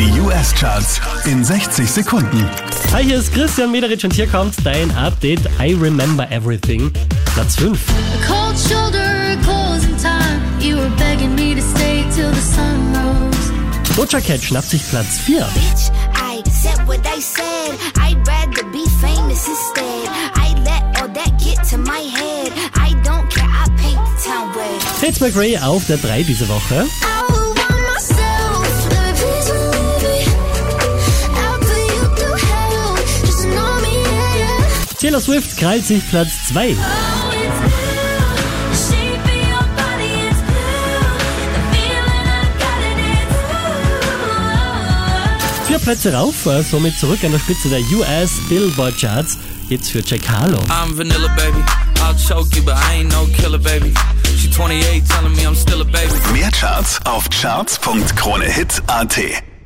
Die US-Charts in 60 Sekunden. Hi, hier ist Christian Mederich und hier kommt dein Update I Remember Everything. Platz 5. A cold shoulder, closing time. You were begging me to stay till the sun rose. Doja Cat schnappt sich Platz 4. Bitch, I said what I said. I'd rather be famous instead. I let all that get to my head. I don't care, I paint the town red. Tate McRae auf der 3 diese Woche. Taylor Swift krallt sich Platz 2. Oh, it's blue. The shape of your body is blue. The feeling I got it, it's blue. Vier Plätze rauf, äh, somit zurück an der Spitze der US Billboard Charts. Jetzt für Jack Harlow. I'm vanilla, baby. I'll choke you, but I ain't no killer, baby. She 28, telling me I'm still a baby. Mehr Charts auf charts.kronehit.at.